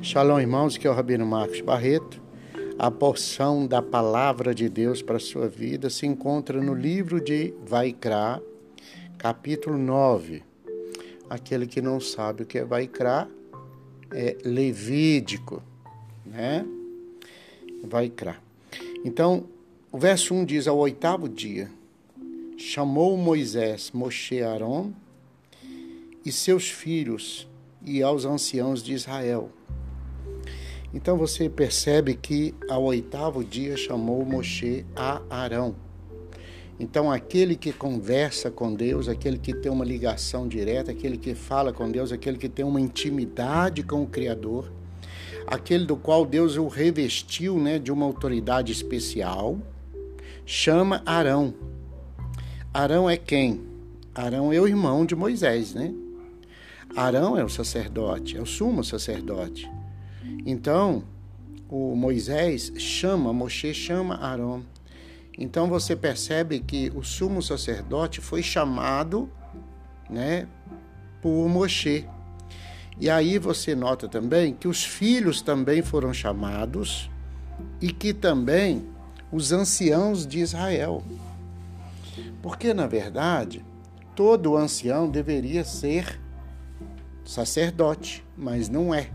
Shalom, irmãos, que é o Rabino Marcos Barreto. A porção da palavra de Deus para a sua vida se encontra no livro de Vaikra, capítulo 9. Aquele que não sabe o que é Vaikra é Levídico, né? Vaikra. Então, o verso 1 diz: Ao oitavo dia, chamou Moisés Moshe Aaron e seus filhos e aos anciãos de Israel então você percebe que ao oitavo dia chamou Moshe a Arão. Então aquele que conversa com Deus, aquele que tem uma ligação direta, aquele que fala com Deus, aquele que tem uma intimidade com o Criador, aquele do qual Deus o revestiu né, de uma autoridade especial, chama Arão. Arão é quem? Arão é o irmão de Moisés, né? Arão é o sacerdote, é o sumo sacerdote. Então, o Moisés chama, Moshe chama Arão. Então você percebe que o sumo sacerdote foi chamado, né, por Moshe. E aí você nota também que os filhos também foram chamados e que também os anciãos de Israel. Porque na verdade, todo ancião deveria ser sacerdote, mas não é.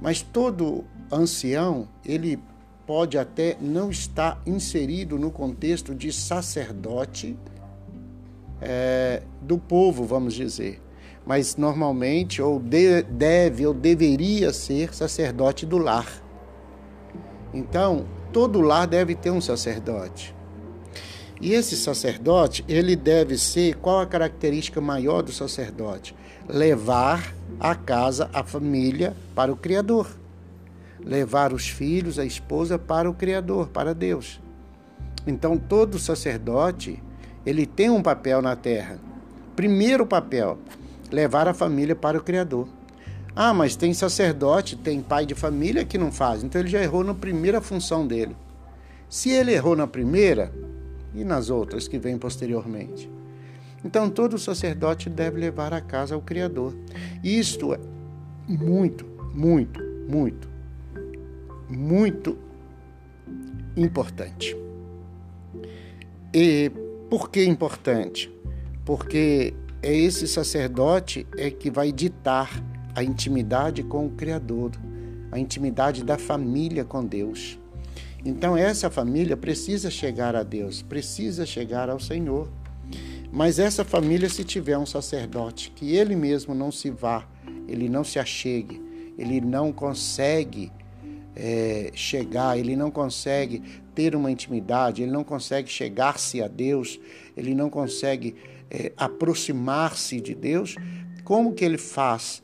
Mas todo ancião, ele pode até não estar inserido no contexto de sacerdote é, do povo, vamos dizer. Mas normalmente, ou de, deve, ou deveria ser sacerdote do lar. Então, todo lar deve ter um sacerdote. E esse sacerdote, ele deve ser, qual a característica maior do sacerdote? Levar a casa, a família para o Criador. Levar os filhos, a esposa para o Criador, para Deus. Então todo sacerdote, ele tem um papel na terra. Primeiro papel, levar a família para o Criador. Ah, mas tem sacerdote, tem pai de família que não faz. Então ele já errou na primeira função dele. Se ele errou na primeira, e nas outras que vêm posteriormente. Então, todo sacerdote deve levar a casa ao Criador. Isto é muito, muito, muito, muito importante. E por que importante? Porque é esse sacerdote é que vai ditar a intimidade com o Criador, a intimidade da família com Deus. Então, essa família precisa chegar a Deus, precisa chegar ao Senhor. Mas essa família, se tiver um sacerdote que ele mesmo não se vá, ele não se achegue, ele não consegue é, chegar, ele não consegue ter uma intimidade, ele não consegue chegar-se a Deus, ele não consegue é, aproximar-se de Deus, como que ele faz?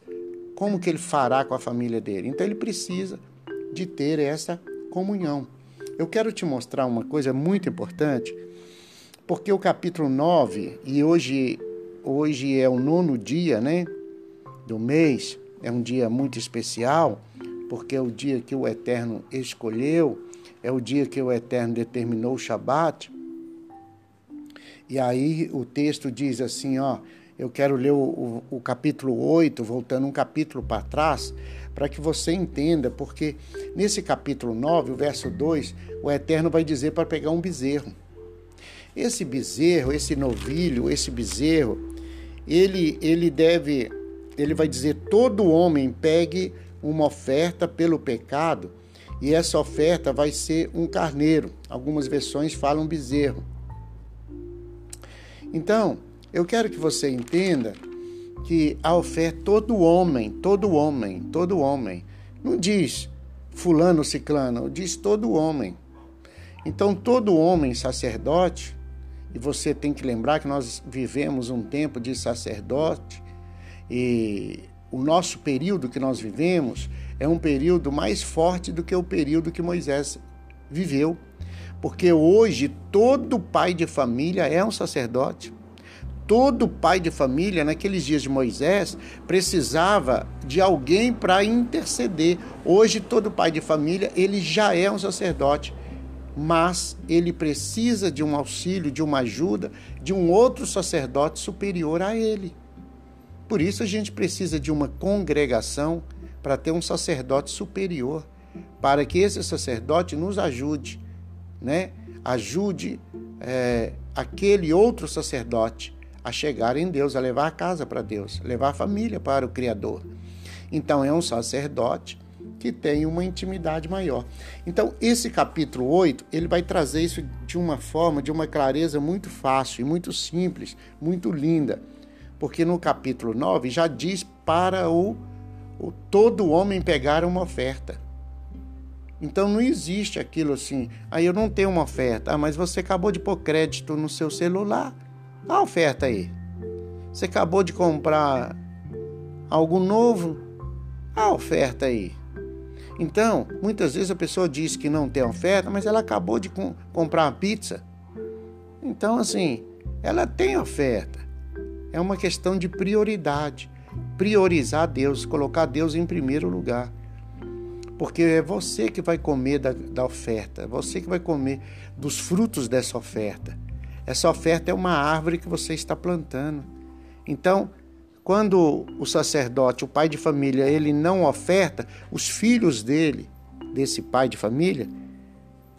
Como que ele fará com a família dele? Então ele precisa de ter essa comunhão. Eu quero te mostrar uma coisa muito importante, porque o capítulo 9, e hoje, hoje é o nono dia né, do mês, é um dia muito especial, porque é o dia que o Eterno escolheu, é o dia que o Eterno determinou o Shabat. E aí o texto diz assim, ó, eu quero ler o, o, o capítulo 8, voltando um capítulo para trás, para que você entenda, porque nesse capítulo 9, o verso 2, o Eterno vai dizer para pegar um bezerro. Esse bezerro, esse novilho, esse bezerro, ele, ele deve, ele vai dizer: todo homem pegue uma oferta pelo pecado, e essa oferta vai ser um carneiro. Algumas versões falam bezerro. Então, eu quero que você entenda que a oferta, todo homem, todo homem, todo homem, não diz fulano, ciclano, diz todo homem. Então, todo homem sacerdote, e você tem que lembrar que nós vivemos um tempo de sacerdote, e o nosso período que nós vivemos é um período mais forte do que o período que Moisés viveu. Porque hoje todo pai de família é um sacerdote. Todo pai de família, naqueles dias de Moisés, precisava de alguém para interceder. Hoje, todo pai de família, ele já é um sacerdote, mas ele precisa de um auxílio, de uma ajuda, de um outro sacerdote superior a ele. Por isso, a gente precisa de uma congregação para ter um sacerdote superior, para que esse sacerdote nos ajude, né? Ajude é, aquele outro sacerdote a chegar em Deus, a levar a casa para Deus, levar a família para o Criador. Então é um sacerdote que tem uma intimidade maior. Então, esse capítulo 8, ele vai trazer isso de uma forma, de uma clareza muito fácil muito simples, muito linda. Porque no capítulo 9 já diz para o, o todo homem pegar uma oferta. Então não existe aquilo assim, aí ah, eu não tenho uma oferta, ah, mas você acabou de pôr crédito no seu celular. A oferta aí. Você acabou de comprar algo novo, a oferta aí. Então, muitas vezes a pessoa diz que não tem oferta, mas ela acabou de com, comprar uma pizza. Então, assim, ela tem oferta. É uma questão de prioridade. Priorizar Deus, colocar Deus em primeiro lugar. Porque é você que vai comer da, da oferta, é você que vai comer dos frutos dessa oferta. Essa oferta é uma árvore que você está plantando. Então, quando o sacerdote, o pai de família, ele não oferta, os filhos dele, desse pai de família,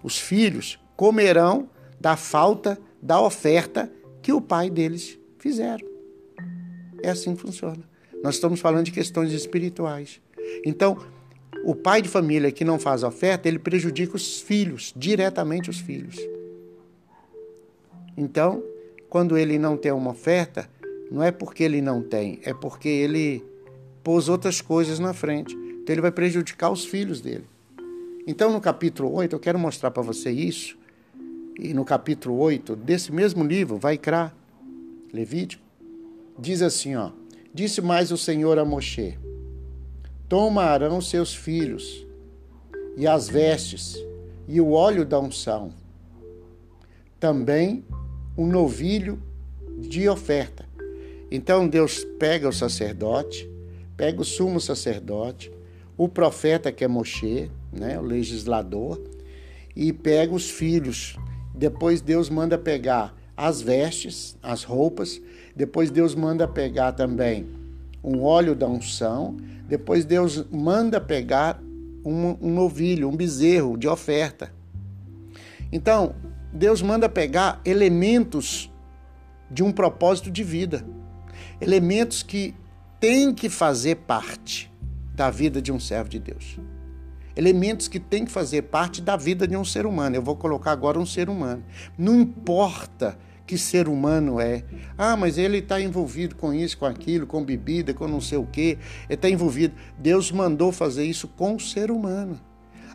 os filhos comerão da falta da oferta que o pai deles fizeram. É assim que funciona. Nós estamos falando de questões espirituais. Então, o pai de família que não faz oferta, ele prejudica os filhos, diretamente os filhos. Então, quando ele não tem uma oferta, não é porque ele não tem, é porque ele pôs outras coisas na frente. Então ele vai prejudicar os filhos dele. Então no capítulo 8, eu quero mostrar para você isso. E no capítulo 8 desse mesmo livro, vai crar, Levítico, diz assim, ó: Disse mais o Senhor a Moshe: Toma Arão seus filhos e as vestes e o óleo da unção. Também um novilho de oferta então Deus pega o sacerdote, pega o sumo sacerdote, o profeta que é Moshe, né, o legislador, e pega os filhos. Depois Deus manda pegar as vestes, as roupas. Depois Deus manda pegar também um óleo da unção. Depois Deus manda pegar um, um novilho, um bezerro de oferta. Então, Deus manda pegar elementos de um propósito de vida elementos que têm que fazer parte da vida de um servo de Deus. Elementos que têm que fazer parte da vida de um ser humano. Eu vou colocar agora um ser humano. Não importa que ser humano é. Ah, mas ele está envolvido com isso, com aquilo, com bebida, com não sei o quê. Ele está envolvido. Deus mandou fazer isso com o ser humano.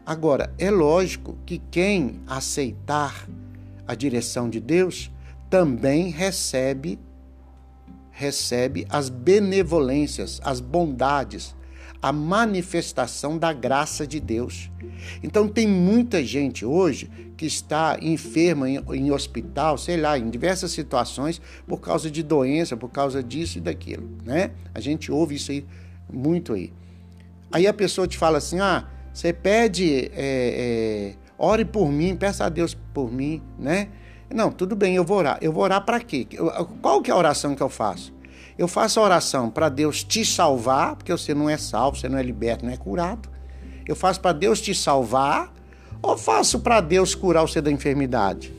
Agora, é lógico que quem aceitar a direção de Deus também recebe recebe as benevolências, as bondades, a manifestação da graça de Deus. Então tem muita gente hoje que está enferma em, em, hospital, sei lá, em diversas situações por causa de doença, por causa disso e daquilo, né? A gente ouve isso aí muito aí. Aí a pessoa te fala assim, ah, você pede, é, é, ore por mim, peça a Deus por mim, né? Não, tudo bem, eu vou orar. Eu vou orar para quê? Qual que é a oração que eu faço? Eu faço a oração para Deus te salvar, porque você não é salvo, você não é liberto, não é curado. Eu faço para Deus te salvar ou faço para Deus curar você da enfermidade?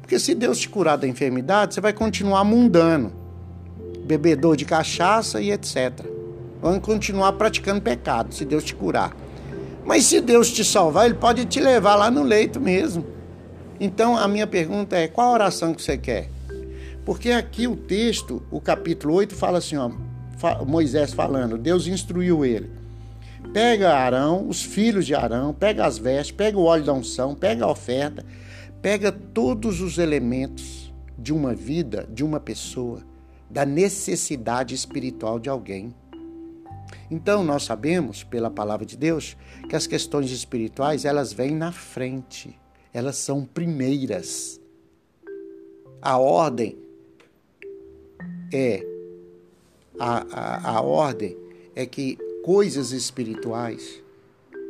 Porque se Deus te curar da enfermidade, você vai continuar mundano, bebedor de cachaça e etc. Vai continuar praticando pecado se Deus te curar. Mas se Deus te salvar, Ele pode te levar lá no leito mesmo. Então a minha pergunta é: qual oração que você quer? Porque aqui o texto, o capítulo 8, fala assim: ó, Moisés falando, Deus instruiu ele. Pega Arão, os filhos de Arão, pega as vestes, pega o óleo da unção, pega a oferta, pega todos os elementos de uma vida, de uma pessoa, da necessidade espiritual de alguém. Então nós sabemos, pela palavra de Deus, que as questões espirituais, elas vêm na frente elas são primeiras. A ordem é a, a, a ordem é que coisas espirituais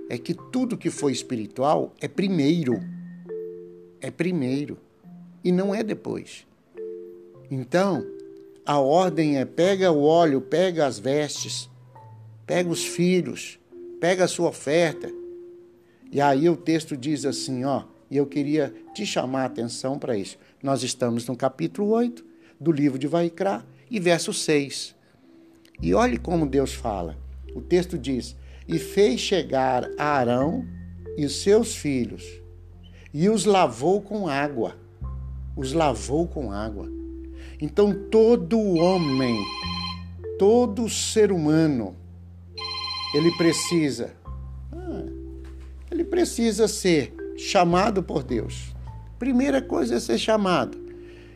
é que tudo que foi espiritual é primeiro. É primeiro e não é depois. Então, a ordem é pega o óleo, pega as vestes, pega os filhos, pega a sua oferta. E aí o texto diz assim, ó, e eu queria te chamar a atenção para isso. Nós estamos no capítulo 8 do livro de Vaikra e verso 6. E olhe como Deus fala. O texto diz: E fez chegar Arão e os seus filhos, e os lavou com água. Os lavou com água. Então todo homem, todo ser humano, ele precisa, ah, ele precisa ser chamado por Deus. Primeira coisa é ser chamado.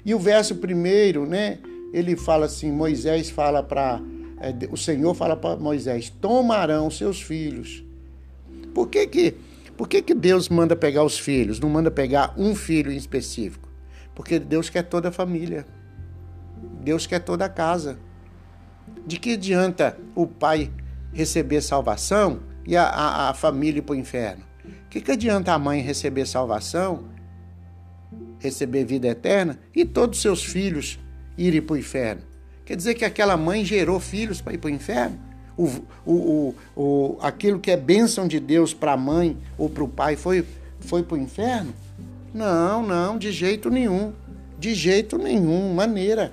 E o verso primeiro, né? Ele fala assim, Moisés fala para é, o Senhor fala para Moisés: tomarão seus filhos. Por que que, por que que Deus manda pegar os filhos? Não manda pegar um filho em específico? Porque Deus quer toda a família. Deus quer toda a casa. De que adianta o pai receber salvação e a, a, a família para o inferno? O que, que adianta a mãe receber salvação, receber vida eterna e todos os seus filhos irem para o inferno? Quer dizer que aquela mãe gerou filhos para ir para o inferno? O, o, o, o, aquilo que é bênção de Deus para a mãe ou para o pai foi, foi para o inferno? Não, não, de jeito nenhum. De jeito nenhum, maneira.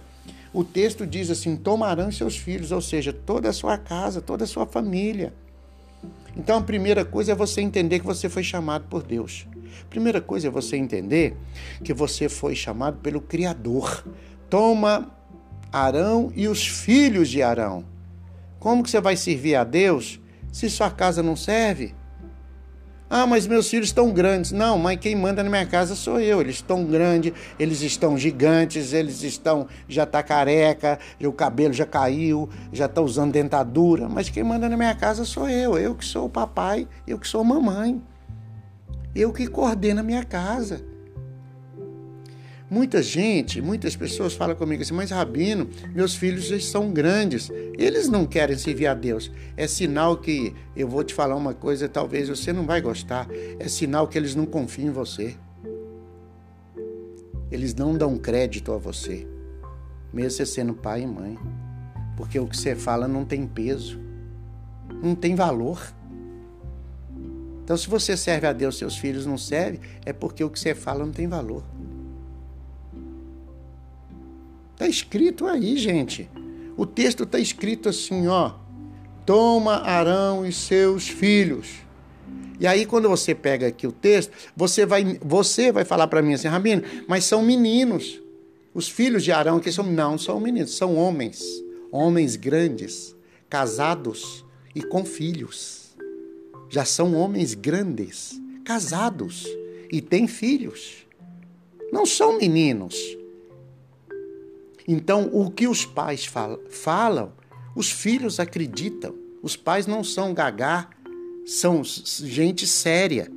O texto diz assim: tomarão seus filhos, ou seja, toda a sua casa, toda a sua família. Então a primeira coisa é você entender que você foi chamado por Deus. A primeira coisa é você entender que você foi chamado pelo Criador. Toma Arão e os filhos de Arão. Como que você vai servir a Deus se sua casa não serve? Ah, mas meus filhos estão grandes. Não, mas quem manda na minha casa sou eu. Eles estão grandes, eles estão gigantes, eles estão já tá careca, o cabelo já caiu, já está usando dentadura. Mas quem manda na minha casa sou eu. Eu que sou o papai, eu que sou a mamãe. Eu que coordeno a minha casa. Muita gente, muitas pessoas falam comigo assim, mas Rabino, meus filhos já são grandes, eles não querem servir a Deus. É sinal que, eu vou te falar uma coisa, talvez você não vai gostar, é sinal que eles não confiam em você. Eles não dão crédito a você, mesmo você sendo pai e mãe, porque o que você fala não tem peso, não tem valor. Então, se você serve a Deus, seus filhos não servem, é porque o que você fala não tem valor. Está escrito aí, gente. O texto está escrito assim, ó. Toma Arão e seus filhos. E aí, quando você pega aqui o texto, você vai, você vai falar para mim assim, Rabino, mas são meninos. Os filhos de Arão que são não são meninos, são homens, homens grandes, casados e com filhos. Já são homens grandes, casados e têm filhos. Não são meninos. Então, o que os pais falam, os filhos acreditam. Os pais não são gagá, são gente séria.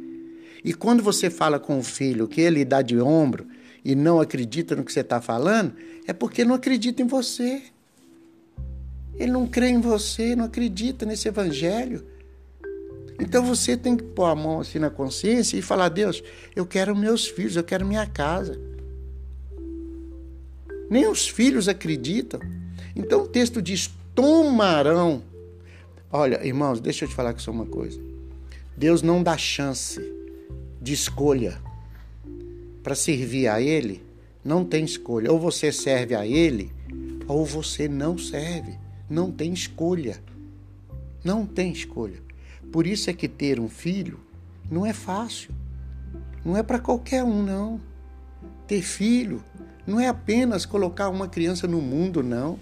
E quando você fala com o filho que ele dá de ombro e não acredita no que você está falando, é porque não acredita em você. Ele não crê em você, não acredita nesse evangelho. Então você tem que pôr a mão assim na consciência e falar: Deus, eu quero meus filhos, eu quero minha casa. Nem os filhos acreditam. Então o texto diz: tomarão. Olha, irmãos, deixa eu te falar que só uma coisa. Deus não dá chance de escolha. Para servir a Ele, não tem escolha. Ou você serve a Ele, ou você não serve. Não tem escolha. Não tem escolha. Por isso é que ter um filho não é fácil. Não é para qualquer um, não. Ter filho não é apenas colocar uma criança no mundo, não.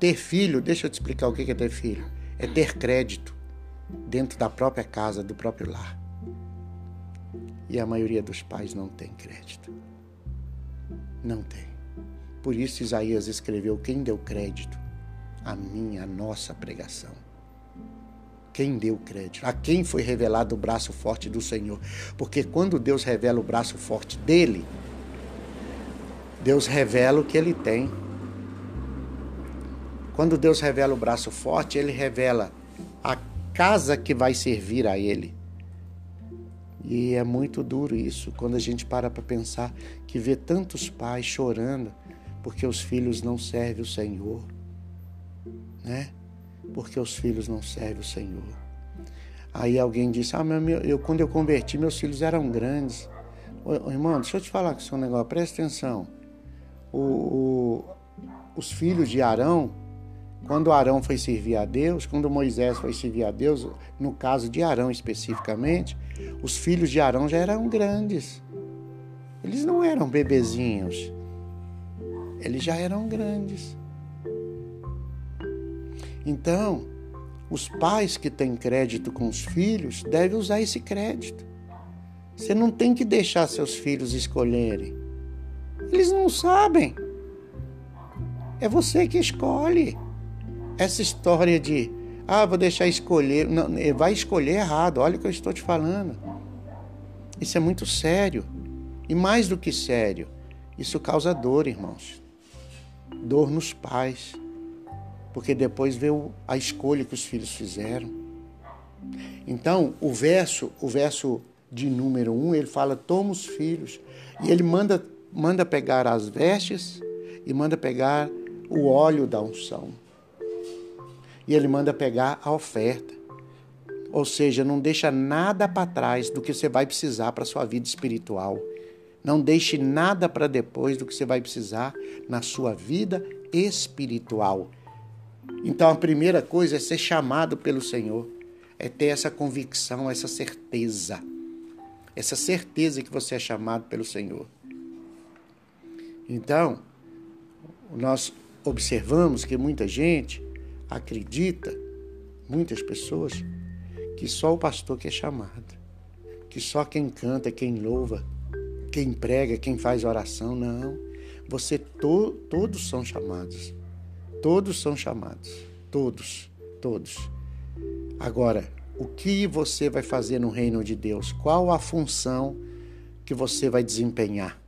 Ter filho, deixa eu te explicar o que é ter filho. É ter crédito dentro da própria casa, do próprio lar. E a maioria dos pais não tem crédito. Não tem. Por isso Isaías escreveu: Quem deu crédito? A minha, a nossa pregação. Quem deu crédito? A quem foi revelado o braço forte do Senhor? Porque quando Deus revela o braço forte dele, Deus revela o que ele tem. Quando Deus revela o braço forte, ele revela a casa que vai servir a ele. E é muito duro isso, quando a gente para para pensar que vê tantos pais chorando porque os filhos não servem o Senhor, né? Porque os filhos não servem o Senhor. Aí alguém disse: Ah, meu, eu, quando eu converti, meus filhos eram grandes. Ô, irmão, deixa eu te falar com o seu negócio, presta atenção. O, o, os filhos de Arão, quando Arão foi servir a Deus, quando Moisés foi servir a Deus, no caso de Arão especificamente, os filhos de Arão já eram grandes. Eles não eram bebezinhos. Eles já eram grandes. Então, os pais que têm crédito com os filhos devem usar esse crédito. Você não tem que deixar seus filhos escolherem. Eles não sabem. É você que escolhe. Essa história de, ah, vou deixar escolher. Não, vai escolher errado. Olha o que eu estou te falando. Isso é muito sério. E mais do que sério, isso causa dor, irmãos. Dor nos pais porque depois veio a escolha que os filhos fizeram. Então, o verso, o verso de número um, ele fala: toma os filhos. E ele manda, manda pegar as vestes e manda pegar o óleo da unção. E ele manda pegar a oferta. Ou seja, não deixa nada para trás do que você vai precisar para sua vida espiritual. Não deixe nada para depois do que você vai precisar na sua vida espiritual. Então a primeira coisa é ser chamado pelo Senhor, é ter essa convicção, essa certeza. Essa certeza que você é chamado pelo Senhor. Então, nós observamos que muita gente acredita, muitas pessoas, que só o pastor que é chamado, que só quem canta, quem louva, quem prega, quem faz oração, não. Você to, todos são chamados. Todos são chamados. Todos, todos. Agora, o que você vai fazer no reino de Deus? Qual a função que você vai desempenhar?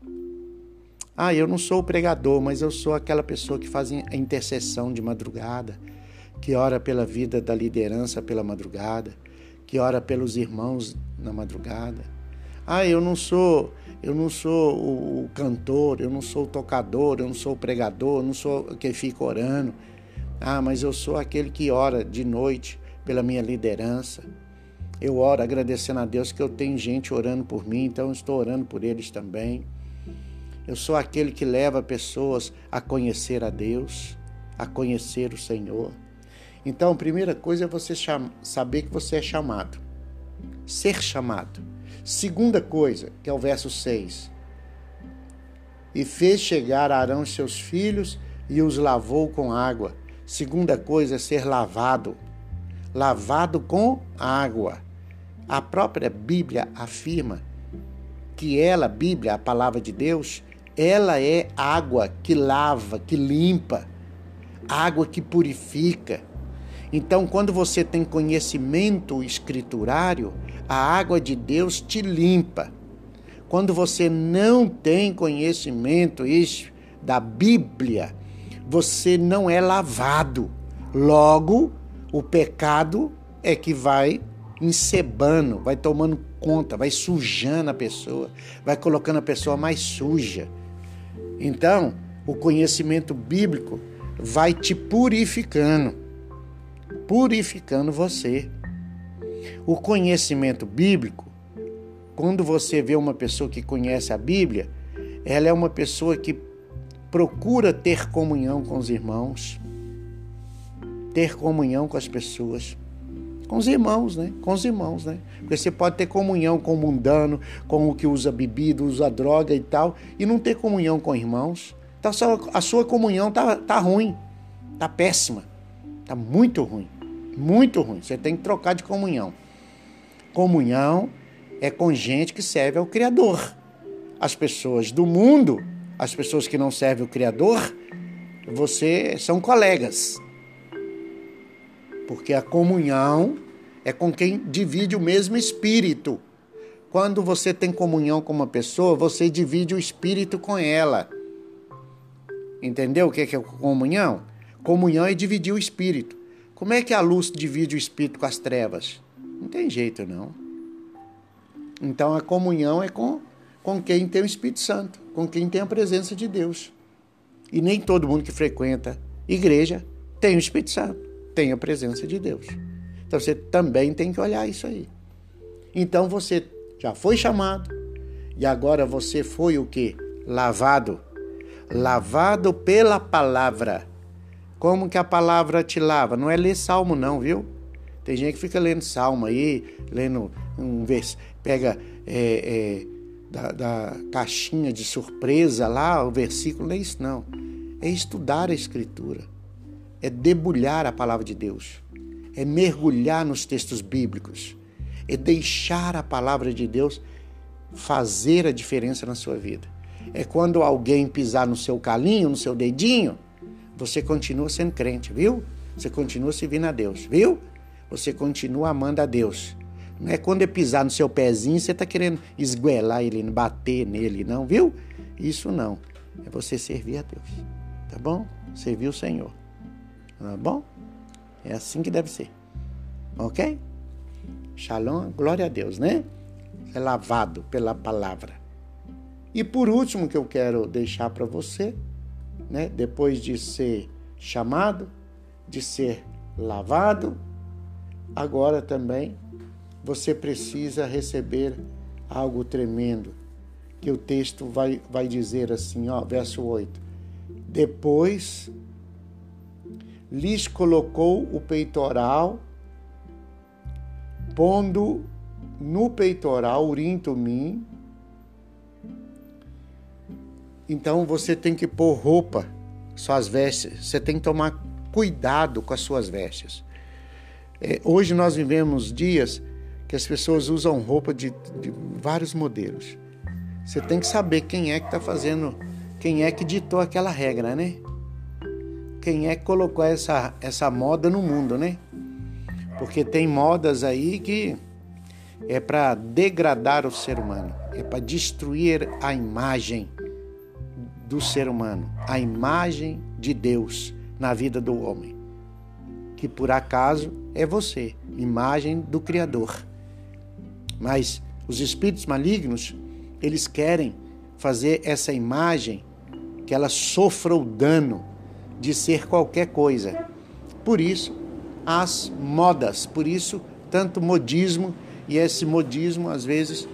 Ah, eu não sou o pregador, mas eu sou aquela pessoa que faz a intercessão de madrugada, que ora pela vida da liderança pela madrugada, que ora pelos irmãos na madrugada. Ah, eu não sou, eu não sou o, cantor, eu não sou o tocador, eu não sou o pregador, eu não sou quem fica orando. Ah, mas eu sou aquele que ora de noite pela minha liderança. Eu oro agradecendo a Deus que eu tenho gente orando por mim, então estou orando por eles também. Eu sou aquele que leva pessoas a conhecer a Deus, a conhecer o Senhor. Então, a primeira coisa é você saber que você é chamado. Ser chamado. Segunda coisa, que é o verso 6. E fez chegar Arão seus filhos e os lavou com água. Segunda coisa é ser lavado. Lavado com água. A própria Bíblia afirma que ela, Bíblia, a palavra de Deus, ela é água que lava, que limpa, água que purifica. Então, quando você tem conhecimento escriturário, a água de Deus te limpa. Quando você não tem conhecimento da Bíblia, você não é lavado. Logo, o pecado é que vai encebando, vai tomando conta, vai sujando a pessoa, vai colocando a pessoa mais suja. Então, o conhecimento bíblico vai te purificando, purificando você. O conhecimento bíblico, quando você vê uma pessoa que conhece a Bíblia, ela é uma pessoa que procura ter comunhão com os irmãos, ter comunhão com as pessoas, com os irmãos, né? Com os irmãos, né? Porque você pode ter comunhão com o mundano, com o que usa bebida, usa droga e tal, e não ter comunhão com irmãos. Então a sua comunhão tá, tá ruim, tá péssima, tá muito ruim. Muito ruim. Você tem que trocar de comunhão. Comunhão é com gente que serve ao Criador. As pessoas do mundo, as pessoas que não servem o Criador, você são colegas. Porque a comunhão é com quem divide o mesmo espírito. Quando você tem comunhão com uma pessoa, você divide o espírito com ela. Entendeu o que é comunhão? Comunhão é dividir o espírito. Como é que a luz divide o espírito com as trevas? Não tem jeito, não. Então a comunhão é com, com quem tem o Espírito Santo, com quem tem a presença de Deus. E nem todo mundo que frequenta igreja tem o Espírito Santo, tem a presença de Deus. Então você também tem que olhar isso aí. Então você já foi chamado e agora você foi o que? Lavado. Lavado pela palavra. Como que a palavra te lava? Não é ler salmo, não, viu? Tem gente que fica lendo salmo aí, lendo um verso, pega é, é, da, da, caixinha de surpresa lá, o versículo, não é isso, não. É estudar a Escritura, é debulhar a palavra de Deus, é mergulhar nos textos bíblicos, é deixar a palavra de Deus fazer a diferença na sua vida. É quando alguém pisar no seu calinho, no seu dedinho, você continua sendo crente, viu? Você continua servindo a Deus, viu? Você continua amando a Deus. Não é quando ele pisar no seu pezinho, você está querendo esguelar ele, bater nele, não, viu? Isso não. É você servir a Deus. Tá bom? Servir o Senhor. Tá bom? É assim que deve ser. Ok? Shalom, glória a Deus, né? É lavado pela palavra. E por último que eu quero deixar para você né? depois de ser chamado, de ser lavado, agora também você precisa receber algo tremendo, que o texto vai, vai dizer assim, ó, verso 8. Depois lhes colocou o peitoral, pondo no peitoral urim tumim, então você tem que pôr roupa, suas vestes. Você tem que tomar cuidado com as suas vestes. É, hoje nós vivemos dias que as pessoas usam roupa de, de vários modelos. Você tem que saber quem é que está fazendo, quem é que ditou aquela regra, né? Quem é que colocou essa, essa moda no mundo, né? Porque tem modas aí que é para degradar o ser humano, é para destruir a imagem do ser humano, a imagem de Deus na vida do homem, que por acaso é você, imagem do Criador. Mas os espíritos malignos, eles querem fazer essa imagem que ela sofra o dano de ser qualquer coisa. Por isso, as modas, por isso, tanto modismo, e esse modismo às vezes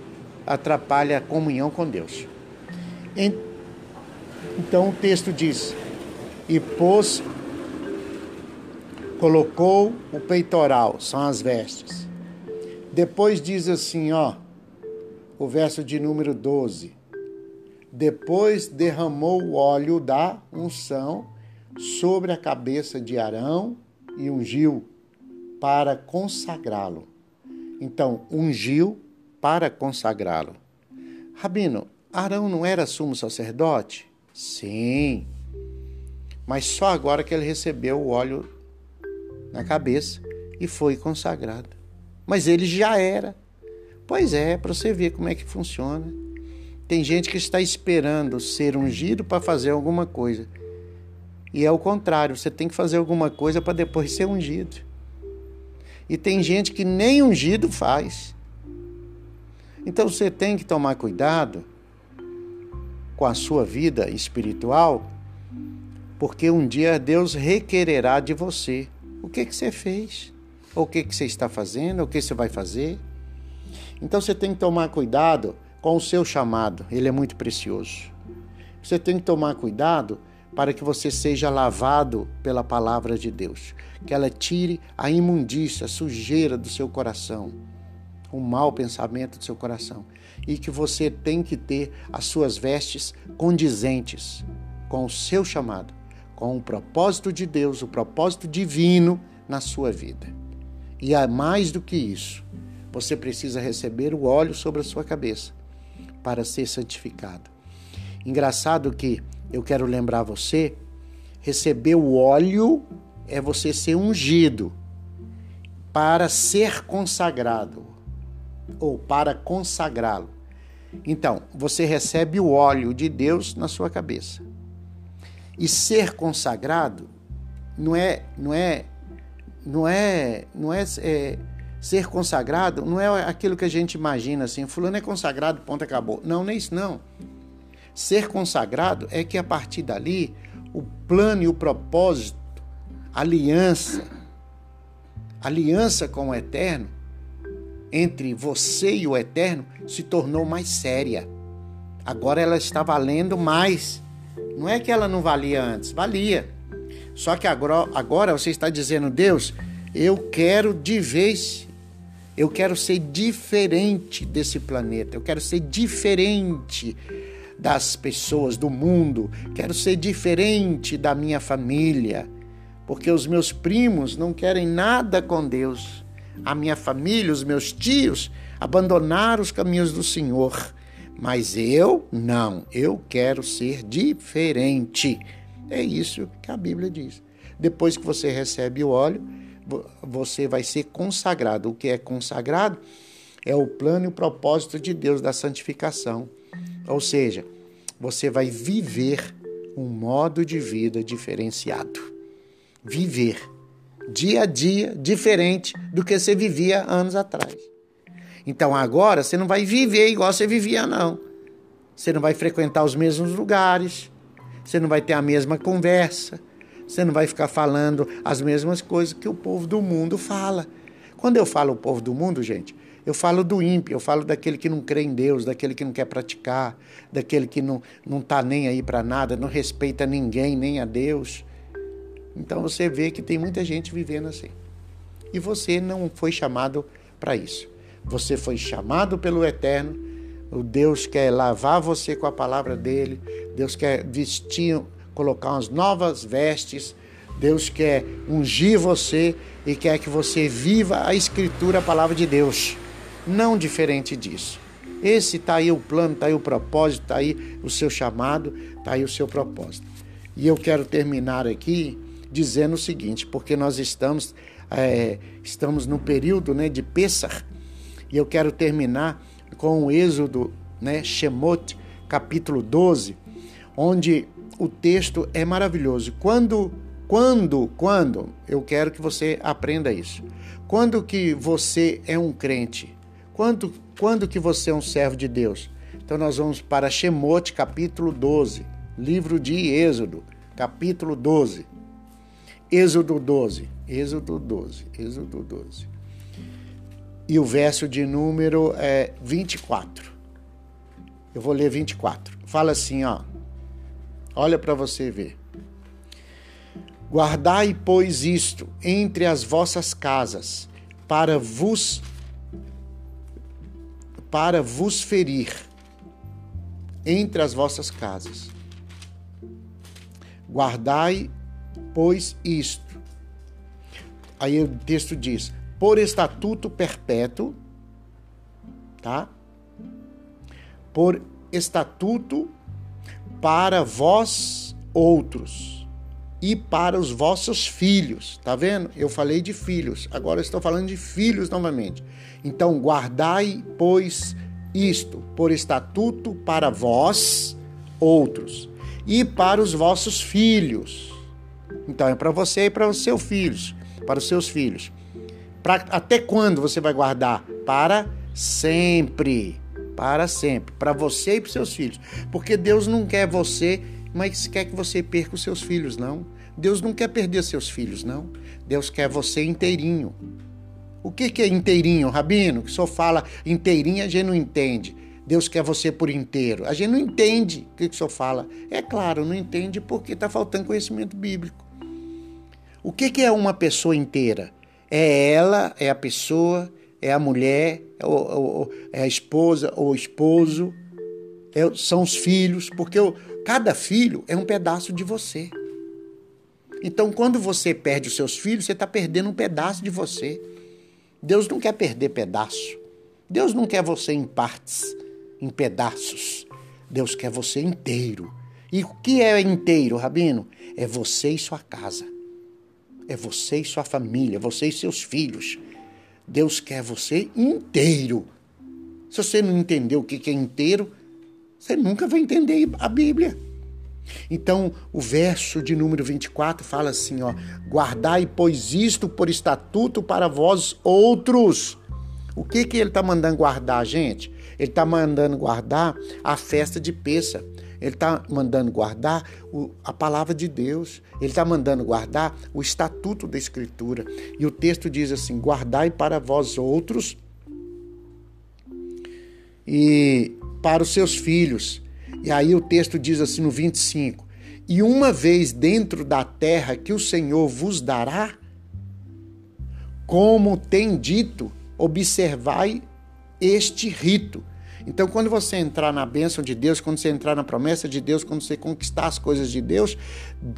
atrapalha a comunhão com Deus. Então o texto diz: E pôs, colocou o peitoral, são as vestes. Depois diz assim, ó, o verso de número 12. Depois derramou o óleo da unção sobre a cabeça de Arão e ungiu para consagrá-lo. Então, ungiu para consagrá-lo. Rabino, Arão não era sumo sacerdote? Sim. Mas só agora que ele recebeu o óleo na cabeça e foi consagrado. Mas ele já era. Pois é, para você ver como é que funciona. Tem gente que está esperando ser ungido para fazer alguma coisa. E é o contrário, você tem que fazer alguma coisa para depois ser ungido. E tem gente que nem ungido faz. Então você tem que tomar cuidado com a sua vida espiritual, porque um dia Deus requererá de você o que, que você fez, ou o que, que você está fazendo, ou o que você vai fazer. Então você tem que tomar cuidado com o seu chamado, ele é muito precioso. Você tem que tomar cuidado para que você seja lavado pela palavra de Deus, que ela tire a imundícia, a sujeira do seu coração, o mau pensamento do seu coração e que você tem que ter as suas vestes condizentes com o seu chamado, com o propósito de Deus, o propósito divino na sua vida. E há mais do que isso, você precisa receber o óleo sobre a sua cabeça para ser santificado. Engraçado que eu quero lembrar você, receber o óleo é você ser ungido para ser consagrado ou para consagrá-lo. Então, você recebe o óleo de Deus na sua cabeça. E ser consagrado não é, não é, não é, não é, é ser consagrado não é aquilo que a gente imagina assim, fulano é consagrado, ponto acabou. Não, não é isso não. Ser consagrado é que a partir dali o plano e o propósito, aliança, aliança com o eterno, entre você e o eterno, se tornou mais séria. Agora ela está valendo mais. Não é que ela não valia antes, valia. Só que agora, agora você está dizendo, Deus, eu quero de vez, eu quero ser diferente desse planeta, eu quero ser diferente das pessoas, do mundo, quero ser diferente da minha família, porque os meus primos não querem nada com Deus. A minha família, os meus tios, abandonaram os caminhos do Senhor. Mas eu não, eu quero ser diferente. É isso que a Bíblia diz. Depois que você recebe o óleo, você vai ser consagrado. O que é consagrado é o plano e o propósito de Deus da santificação. Ou seja, você vai viver um modo de vida diferenciado. Viver dia a dia diferente do que você vivia anos atrás. Então agora você não vai viver igual você vivia, não. Você não vai frequentar os mesmos lugares, você não vai ter a mesma conversa, você não vai ficar falando as mesmas coisas que o povo do mundo fala. Quando eu falo o povo do mundo, gente, eu falo do ímpio, eu falo daquele que não crê em Deus, daquele que não quer praticar, daquele que não está nem aí para nada, não respeita ninguém, nem a Deus. Então você vê que tem muita gente vivendo assim. E você não foi chamado para isso. Você foi chamado pelo Eterno. O Deus quer lavar você com a palavra dele. Deus quer vestir, colocar umas novas vestes. Deus quer ungir você e quer que você viva a Escritura, a palavra de Deus não diferente disso. Esse está aí o plano, está aí o propósito, está aí o seu chamado, está aí o seu propósito. E eu quero terminar aqui dizendo o seguinte, porque nós estamos, é, estamos no período né, de Pessah, e eu quero terminar com o Êxodo, né, Shemot, capítulo 12, onde o texto é maravilhoso. Quando, quando, quando, eu quero que você aprenda isso. Quando que você é um crente, quando, quando que você é um servo de Deus? Então nós vamos para Shemote, capítulo 12, livro de Êxodo, capítulo 12. Êxodo 12, Êxodo 12, Êxodo 12. E o verso de número é 24. Eu vou ler 24. Fala assim, ó. Olha para você ver. Guardai, pois, isto entre as vossas casas, para vos para vos ferir entre as vossas casas. Guardai, pois, isto. Aí o texto diz: por estatuto perpétuo, tá? Por estatuto para vós outros e para os vossos filhos. Tá vendo? Eu falei de filhos, agora estou falando de filhos novamente. Então, guardai, pois, isto por estatuto para vós, outros, e para os vossos filhos. Então, é para você e para os seus filhos, para os seus filhos. Pra, até quando você vai guardar? Para sempre. Para sempre. Para você e para os seus filhos. Porque Deus não quer você, mas quer que você perca os seus filhos, não. Deus não quer perder seus filhos, não. Deus quer você inteirinho. O que, que é inteirinho, Rabino? Que só fala inteirinho, a gente não entende. Deus quer você por inteiro. A gente não entende o que, que o senhor fala. É claro, não entende porque está faltando conhecimento bíblico. O que, que é uma pessoa inteira? É ela, é a pessoa, é a mulher, é, é a esposa ou o esposo, é, são os filhos, porque cada filho é um pedaço de você. Então, quando você perde os seus filhos, você está perdendo um pedaço de você. Deus não quer perder pedaço. Deus não quer você em partes, em pedaços. Deus quer você inteiro. E o que é inteiro, Rabino? É você e sua casa. É você e sua família, você e seus filhos. Deus quer você inteiro. Se você não entender o que é inteiro, você nunca vai entender a Bíblia. Então, o verso de número 24 fala assim, ó: "Guardai pois isto por estatuto para vós outros". O que que ele está mandando guardar, gente? Ele está mandando guardar a festa de Peça. Ele está mandando guardar o, a palavra de Deus. Ele está mandando guardar o estatuto da Escritura. E o texto diz assim: guardai para vós outros e para os seus filhos. E aí o texto diz assim no 25: E uma vez dentro da terra que o Senhor vos dará, como tem dito, observai este rito então, quando você entrar na bênção de Deus, quando você entrar na promessa de Deus, quando você conquistar as coisas de Deus,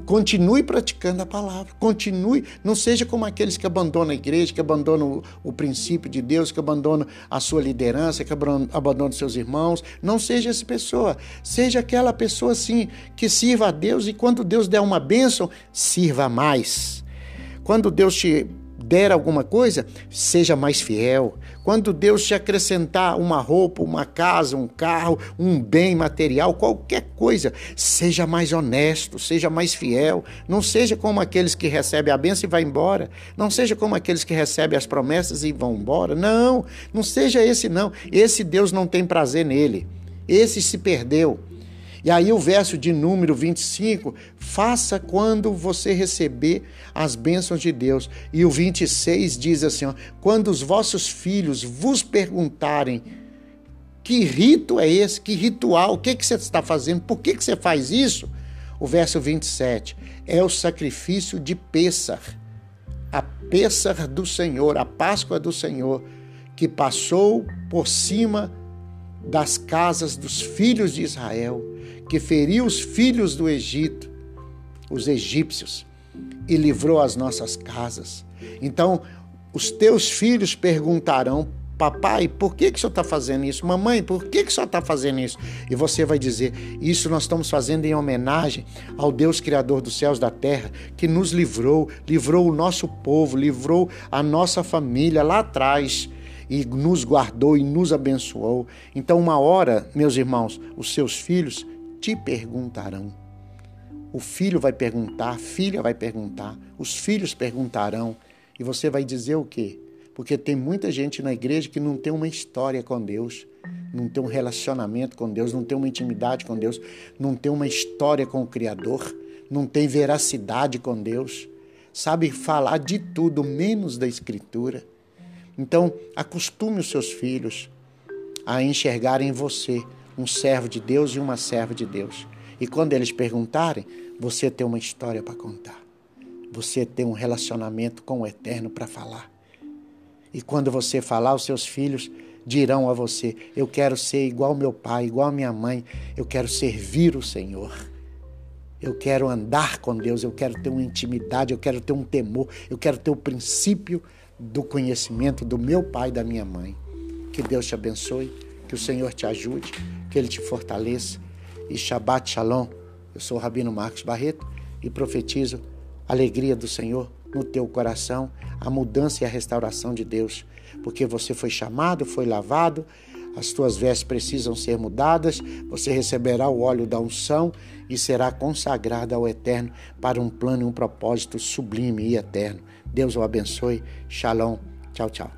continue praticando a palavra, continue, não seja como aqueles que abandonam a igreja, que abandonam o, o princípio de Deus, que abandonam a sua liderança, que abandonam seus irmãos. Não seja essa pessoa, seja aquela pessoa assim que sirva a Deus e quando Deus der uma bênção, sirva mais. Quando Deus te der alguma coisa, seja mais fiel. Quando Deus te acrescentar uma roupa, uma casa, um carro, um bem material, qualquer coisa, seja mais honesto, seja mais fiel. Não seja como aqueles que recebem a bênção e vai embora. Não seja como aqueles que recebem as promessas e vão embora. Não, não seja esse não. Esse Deus não tem prazer nele. Esse se perdeu. E aí o verso de número 25, faça quando você receber as bênçãos de Deus. E o 26 diz assim, ó, quando os vossos filhos vos perguntarem que rito é esse, que ritual, o que, que você está fazendo, por que, que você faz isso? O verso 27, é o sacrifício de Pêssar, a Pêssar do Senhor, a Páscoa do Senhor, que passou por cima das casas dos filhos de Israel que feriu os filhos do Egito, os egípcios, e livrou as nossas casas. Então, os teus filhos perguntarão: Papai, por que, que o senhor está fazendo isso? Mamãe, por que, que o senhor está fazendo isso? E você vai dizer: Isso nós estamos fazendo em homenagem ao Deus Criador dos céus e da terra, que nos livrou, livrou o nosso povo, livrou a nossa família lá atrás e nos guardou e nos abençoou. Então, uma hora, meus irmãos, os seus filhos te perguntarão. O filho vai perguntar, a filha vai perguntar, os filhos perguntarão. E você vai dizer o quê? Porque tem muita gente na igreja que não tem uma história com Deus, não tem um relacionamento com Deus, não tem uma intimidade com Deus, não tem uma história com o Criador, não tem veracidade com Deus, sabe falar de tudo menos da Escritura. Então, acostume os seus filhos a enxergarem em você um servo de Deus e uma serva de Deus. E quando eles perguntarem, você tem uma história para contar. Você tem um relacionamento com o Eterno para falar. E quando você falar, os seus filhos dirão a você: Eu quero ser igual meu pai, igual minha mãe, eu quero servir o Senhor. Eu quero andar com Deus, eu quero ter uma intimidade, eu quero ter um temor, eu quero ter o princípio do conhecimento do meu pai e da minha mãe. Que Deus te abençoe, que o Senhor te ajude que Ele te fortaleça. E Shabbat Shalom. Eu sou o Rabino Marcos Barreto e profetizo a alegria do Senhor no teu coração, a mudança e a restauração de Deus, porque você foi chamado, foi lavado, as tuas vestes precisam ser mudadas, você receberá o óleo da unção e será consagrado ao Eterno para um plano e um propósito sublime e eterno. Deus o abençoe. Shalom. Tchau, tchau.